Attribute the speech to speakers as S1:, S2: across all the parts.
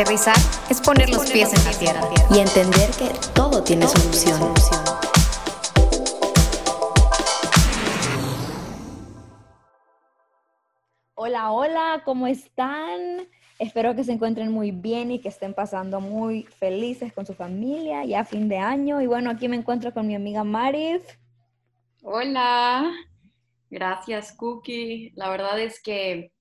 S1: Aterrizar es poner los pies en la tierra
S2: y entender que todo tiene solución.
S3: Hola, hola, ¿cómo están? Espero que se encuentren muy bien y que estén pasando muy felices con su familia ya fin de año. Y bueno, aquí me encuentro con mi amiga Marif.
S4: Hola, gracias Cookie. La verdad es que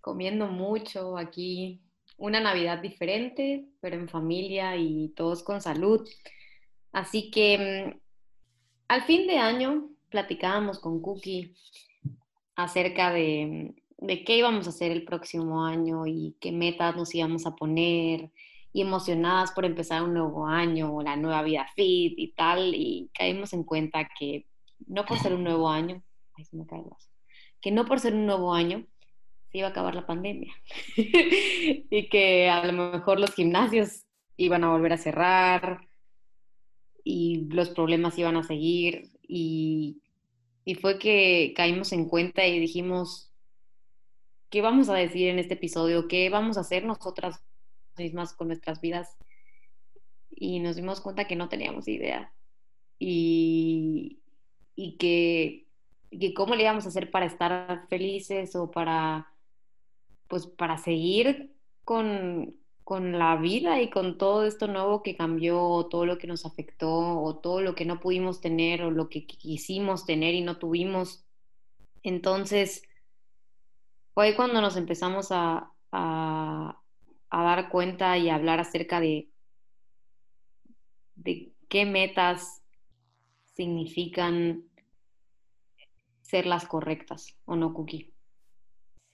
S4: comiendo mucho aquí, una Navidad diferente, pero en familia y todos con salud. Así que mm, al fin de año platicábamos con Cookie acerca de, de, qué íbamos a hacer el próximo año y qué metas nos íbamos a poner y emocionadas por empezar un nuevo año, la nueva vida fit y tal, y caímos en cuenta que no por ser un nuevo año, que no por ser un nuevo año iba a acabar la pandemia y que a lo mejor los gimnasios iban a volver a cerrar y los problemas iban a seguir y y fue que caímos en cuenta y dijimos, ¿qué vamos a decir en este episodio? ¿Qué vamos a hacer nosotras mismas con nuestras vidas? Y nos dimos cuenta que no teníamos idea. Y, y que, que cómo le íbamos a hacer para estar felices o para, pues, para seguir con, con la vida y con todo esto nuevo que cambió, todo lo que nos afectó, o todo lo que no pudimos tener, o lo que quisimos tener y no tuvimos. Entonces, fue cuando nos empezamos a, a, dar cuenta y a hablar acerca de, de qué metas significan ser las correctas, ¿o no, Cookie?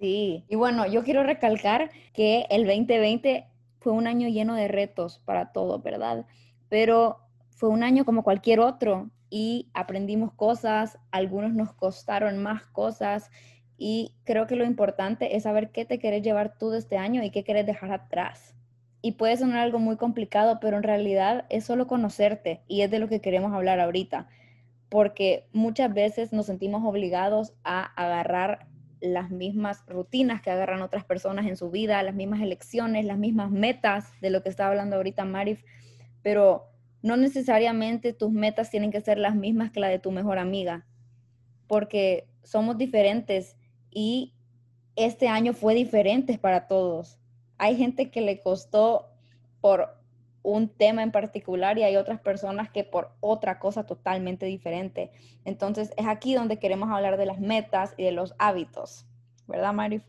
S3: Y bueno, yo quiero recalcar que el 2020 fue un año lleno de retos para todo, ¿verdad? Pero fue un año como cualquier otro y aprendimos cosas, algunos nos costaron más cosas y creo que lo importante es saber qué te quieres llevar tú de este año y qué quieres dejar atrás. Y puede sonar algo muy complicado, pero en realidad es solo conocerte y es de lo que queremos hablar ahorita, porque muchas veces nos sentimos obligados a agarrar las mismas rutinas que agarran otras personas en su vida, las mismas elecciones, las mismas metas de lo que estaba hablando ahorita Marif, pero no necesariamente tus metas tienen que ser las mismas que la de tu mejor amiga, porque somos diferentes y este año fue diferente para todos. Hay gente que le costó por un tema en particular y hay otras personas que por otra cosa totalmente diferente. Entonces es aquí donde queremos hablar de las metas y de los hábitos, ¿verdad, Mari?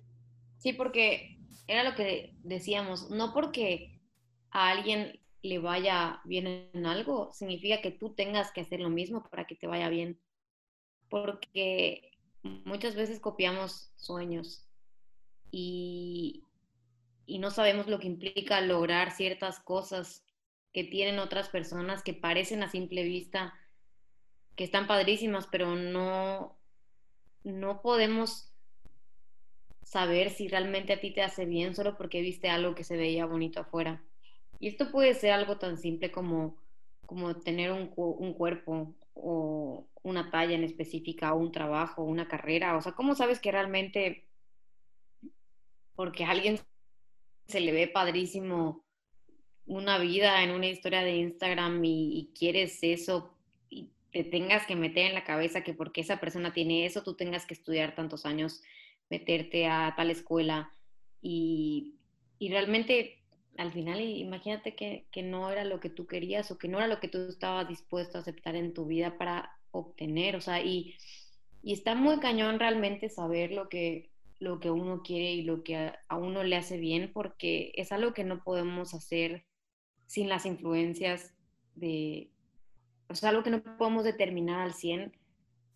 S4: Sí, porque era lo que decíamos, no porque a alguien le vaya bien en algo, significa que tú tengas que hacer lo mismo para que te vaya bien. Porque muchas veces copiamos sueños y, y no sabemos lo que implica lograr ciertas cosas que tienen otras personas que parecen a simple vista que están padrísimas, pero no, no podemos saber si realmente a ti te hace bien solo porque viste algo que se veía bonito afuera. Y esto puede ser algo tan simple como, como tener un, un cuerpo o una talla en específica, o un trabajo, una carrera. O sea, ¿cómo sabes que realmente porque alguien se le ve padrísimo una vida en una historia de Instagram y, quieres eso y te tengas que meter en la cabeza que porque esa persona tiene eso, tú tengas que estudiar tantos años, meterte a tal escuela y, realmente al final imagínate que, que, no era lo que tú querías o que no era lo que tú estabas dispuesto a aceptar en tu vida para obtener, o sea, y, y está muy cañón realmente saber lo que, lo que uno quiere y lo que a, uno le hace bien, porque es algo que no podemos hacer sin las influencias de, o sea, algo que no podemos determinar al 100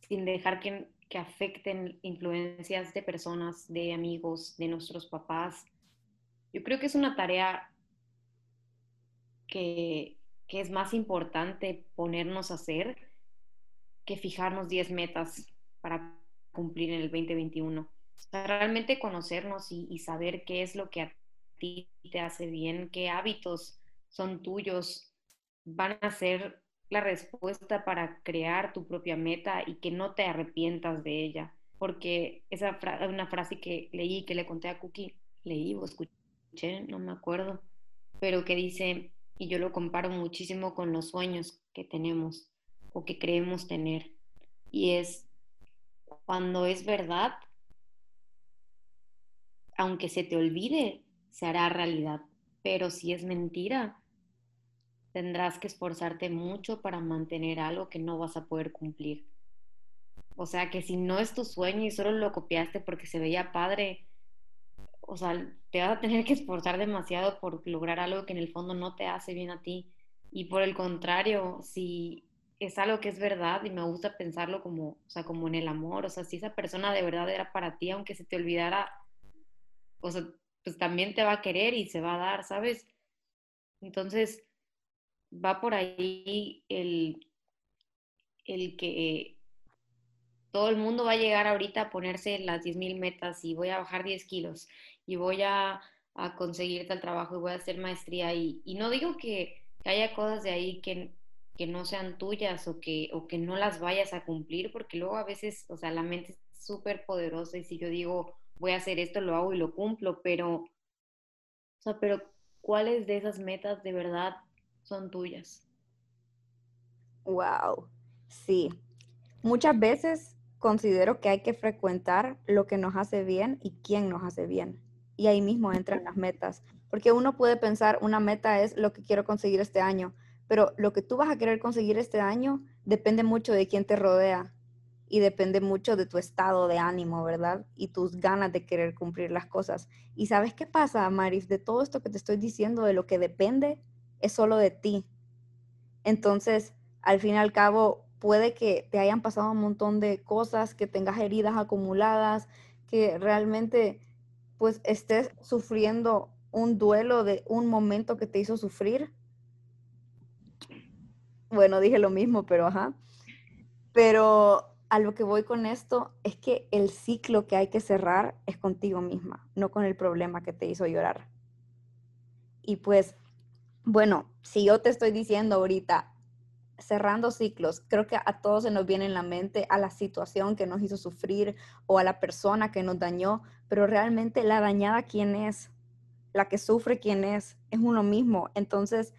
S4: sin dejar que, que afecten influencias de personas, de amigos, de nuestros papás. Yo creo que es una tarea que, que es más importante ponernos a hacer que fijarnos 10 metas para cumplir en el 2021. Realmente conocernos y, saber qué es lo que a ti te hace bien, qué hábitos son tuyos, van a ser la respuesta para crear tu propia meta y que no te arrepientas de ella. Porque esa es una frase que leí, que le conté a Cookie, leí o escuché, no me acuerdo, pero que dice, y yo lo comparo muchísimo con los sueños que tenemos o que creemos tener, y es cuando es verdad, aunque se te olvide, se hará realidad, pero si es mentira, tendrás que esforzarte mucho para mantener algo que no vas a poder cumplir. O sea, que si no es tu sueño y solo lo copiaste porque se veía padre, o sea, te vas a tener que esforzar demasiado por lograr algo que en el fondo no te hace bien a ti. Y por el contrario, si es algo que es verdad y me gusta pensarlo como, o sea, como en el amor, o sea, si esa persona de verdad era para ti, aunque se te olvidara, o sea, pues también te va a querer y se va a dar, ¿sabes? Entonces, va por ahí el, el que todo el mundo va a llegar ahorita a ponerse las 10.000 metas y voy a bajar 10 kilos y voy a, a conseguir tal trabajo y voy a hacer maestría. Y, y no digo que, haya cosas de ahí que, que no sean tuyas o que, o que no las vayas a cumplir, porque luego a veces, o sea, la mente es súper poderosa y si yo digo, voy a hacer esto, lo hago y lo cumplo, pero, o sea, pero ¿cuáles de esas metas de verdad son tuyas?
S3: Wow, sí. Muchas veces considero que hay que frecuentar lo que nos hace bien y quién nos hace bien. Y ahí mismo entran las metas. Porque uno puede pensar, una meta es lo que quiero conseguir este año, pero lo que tú vas a querer conseguir este año depende mucho de quién te rodea y depende mucho de tu estado de ánimo, ¿verdad? Y tus ganas de querer cumplir las cosas. Y sabes qué pasa, Maris, de todo esto que te estoy diciendo, de lo que depende, es solo de ti. Entonces, al fin y al cabo, puede que te hayan pasado un montón de cosas, que tengas heridas acumuladas, que realmente pues estés sufriendo un duelo de un momento que te hizo sufrir. Bueno, dije lo mismo, pero ajá. Pero a lo que voy con esto es que el ciclo que hay que cerrar es contigo misma, no con el problema que te hizo llorar. Y pues, bueno, si yo te estoy diciendo ahorita, cerrando ciclos, creo que a todos se nos viene en la mente a la situación que nos hizo sufrir o a la persona que nos dañó, pero realmente la dañada quién es, la que sufre quién es, es uno mismo. Entonces,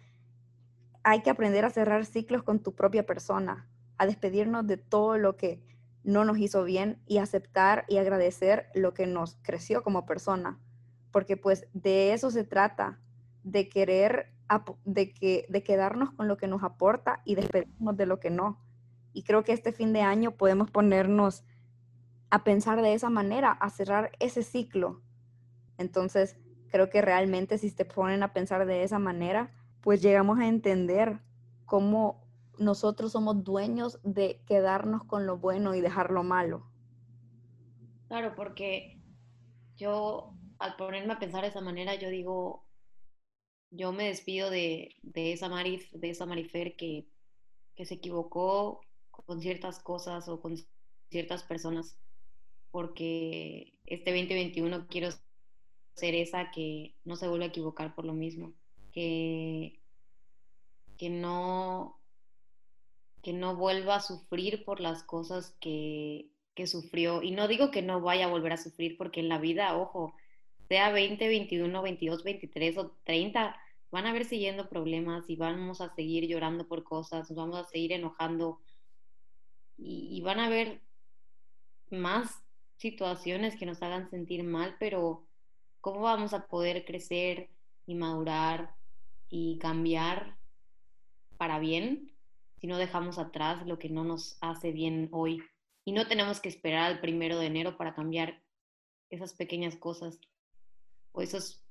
S3: hay que aprender a cerrar ciclos con tu propia persona, a despedirnos de todo lo que no nos hizo bien y aceptar y agradecer lo que nos creció como persona, porque pues de eso se trata, de querer de, que, de quedarnos con lo que nos aporta y despedirnos de lo que no. Y creo que este fin de año podemos ponernos a pensar de esa manera, a cerrar ese ciclo. Entonces, creo que realmente si te ponen a pensar de esa manera, pues llegamos a entender cómo nosotros somos dueños de quedarnos con lo bueno y dejar lo malo.
S4: Claro, porque yo al ponerme a pensar de esa manera, yo digo, yo me despido de, esa Marif, de esa Marifer que, que se equivocó con ciertas cosas o con ciertas personas, porque este 2021 quiero ser esa que no se vuelve a equivocar por lo mismo, que, que no que no vuelva a sufrir por las cosas que, que sufrió. Y no digo que no vaya a volver a sufrir, porque en la vida, ojo, sea 20, 21, 22, 23 o 30, van a haber siguiendo problemas y vamos a seguir llorando por cosas, nos vamos a seguir enojando y, van a haber más situaciones que nos hagan sentir mal, pero ¿cómo vamos a poder crecer y madurar y cambiar para bien si no dejamos atrás lo que no nos hace bien hoy? Y no tenemos que esperar al primero de enero para cambiar esas pequeñas cosas o esos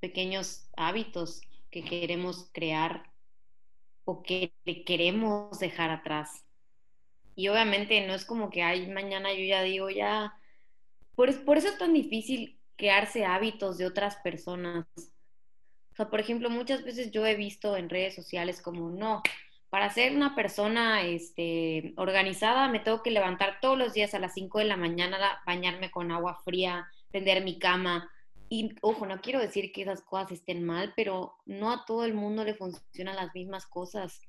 S4: pequeños hábitos que queremos crear o que queremos dejar atrás. Y obviamente no es como que, ay, mañana yo ya digo, ya, por, por eso es tan difícil crearse hábitos de otras personas. O sea, por ejemplo, muchas veces yo he visto en redes sociales como, no, para ser una persona este, organizada me tengo que levantar todos los días a las 5 de la mañana, bañarme con agua fría, tender mi cama, y ojo, no quiero decir que esas cosas estén mal, pero no a todo el mundo le funcionan las mismas cosas.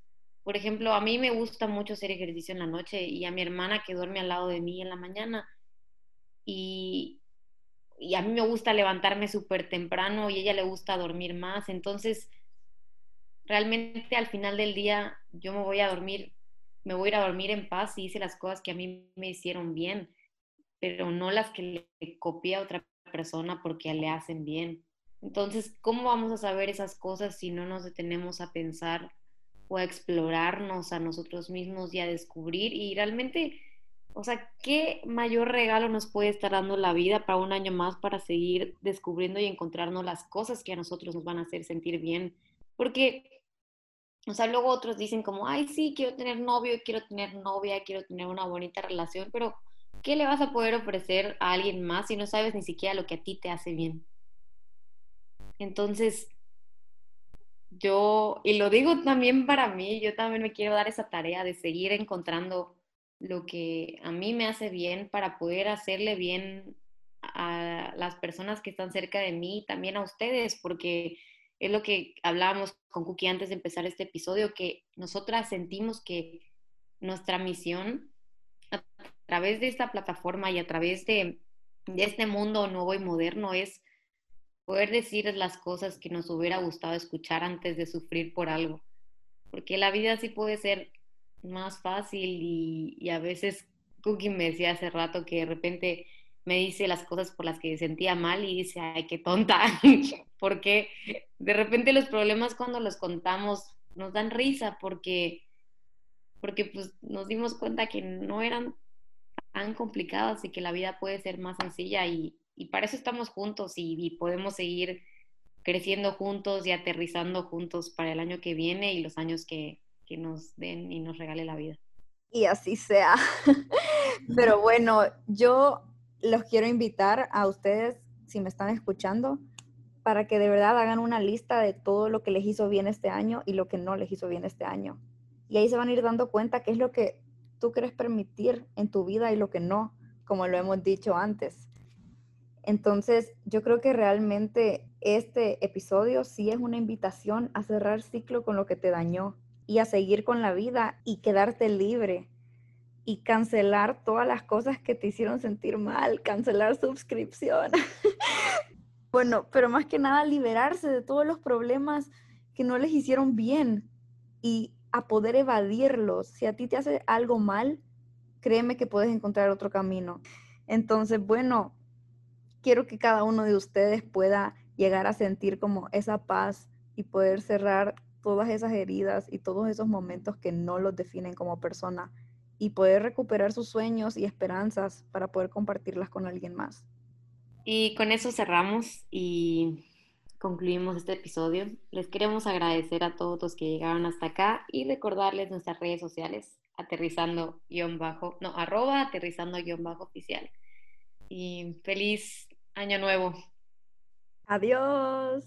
S4: Por ejemplo, a mí me gusta mucho hacer ejercicio en la noche y a mi hermana que duerme al lado de mí en la mañana. Y y a mí me gusta levantarme súper temprano y a ella le gusta dormir más. Entonces, realmente al final del día yo me voy a dormir, me voy a ir a dormir en paz y hice las cosas que a mí me hicieron bien, pero no las que le copié otra persona porque le hacen bien. Entonces, ¿cómo vamos a saber esas cosas si no nos detenemos a pensar o a explorarnos a nosotros mismos y a descubrir? Y realmente, o sea, ¿qué mayor regalo nos puede estar dando la vida para un año más para seguir descubriendo y encontrarnos las cosas que a nosotros nos van a hacer sentir bien? Porque, o sea, luego otros dicen como, ay, sí, quiero tener novio, quiero tener novia, quiero tener una bonita relación, pero ¿qué le vas a poder ofrecer a alguien más si no sabes ni siquiera lo que a ti te hace bien? Entonces, yo, y lo digo también para mí, yo también me quiero dar esa tarea de seguir encontrando lo que a mí me hace bien para poder hacerle bien a las personas que están cerca de mí, también a ustedes, porque es lo que hablábamos con Cookie antes de empezar este episodio, que nosotras sentimos que nuestra misión a través de esta plataforma y a través de, este mundo nuevo y moderno es poder decir las cosas que nos hubiera gustado escuchar antes de sufrir por algo. Porque la vida sí puede ser más fácil y, a veces Cookie me decía hace rato que de repente me dice las cosas por las que sentía mal y dice, ay, qué tonta, porque de repente los problemas cuando los contamos nos dan risa porque, porque pues nos dimos cuenta que no eran tan complicados y que la vida puede ser más sencilla y, y para eso estamos juntos y, podemos seguir creciendo juntos y aterrizando juntos para el año que viene y los años que, que nos den y nos regale la vida.
S3: Y así sea. Pero bueno, yo los quiero invitar a ustedes, si me están escuchando, para que de verdad hagan una lista de todo lo que les hizo bien este año y lo que no les hizo bien este año. Y ahí se van a ir dando cuenta qué es lo que tú quieres permitir en tu vida y lo que no, como lo hemos dicho antes. Entonces, yo creo que realmente este episodio sí es una invitación a cerrar ciclo con lo que te dañó y a seguir con la vida y quedarte libre y cancelar todas las cosas que te hicieron sentir mal, cancelar suscripción. bueno, pero más que nada liberarse de todos los problemas que no les hicieron bien y a poder evadirlos. Si a ti te hace algo mal, créeme que puedes encontrar otro camino. Entonces, bueno, quiero que cada uno de ustedes pueda llegar a sentir como esa paz y poder cerrar todas esas heridas y todos esos momentos que no los definen como persona y poder recuperar sus sueños y esperanzas para poder compartirlas con alguien más.
S4: Y con eso cerramos y concluimos este episodio. Les queremos agradecer a todos los que llegaron hasta acá y recordarles nuestras redes sociales, aterrizando guion bajo, no, arroba aterrizando guion bajo oficial. Y feliz Año nuevo.
S3: Adiós.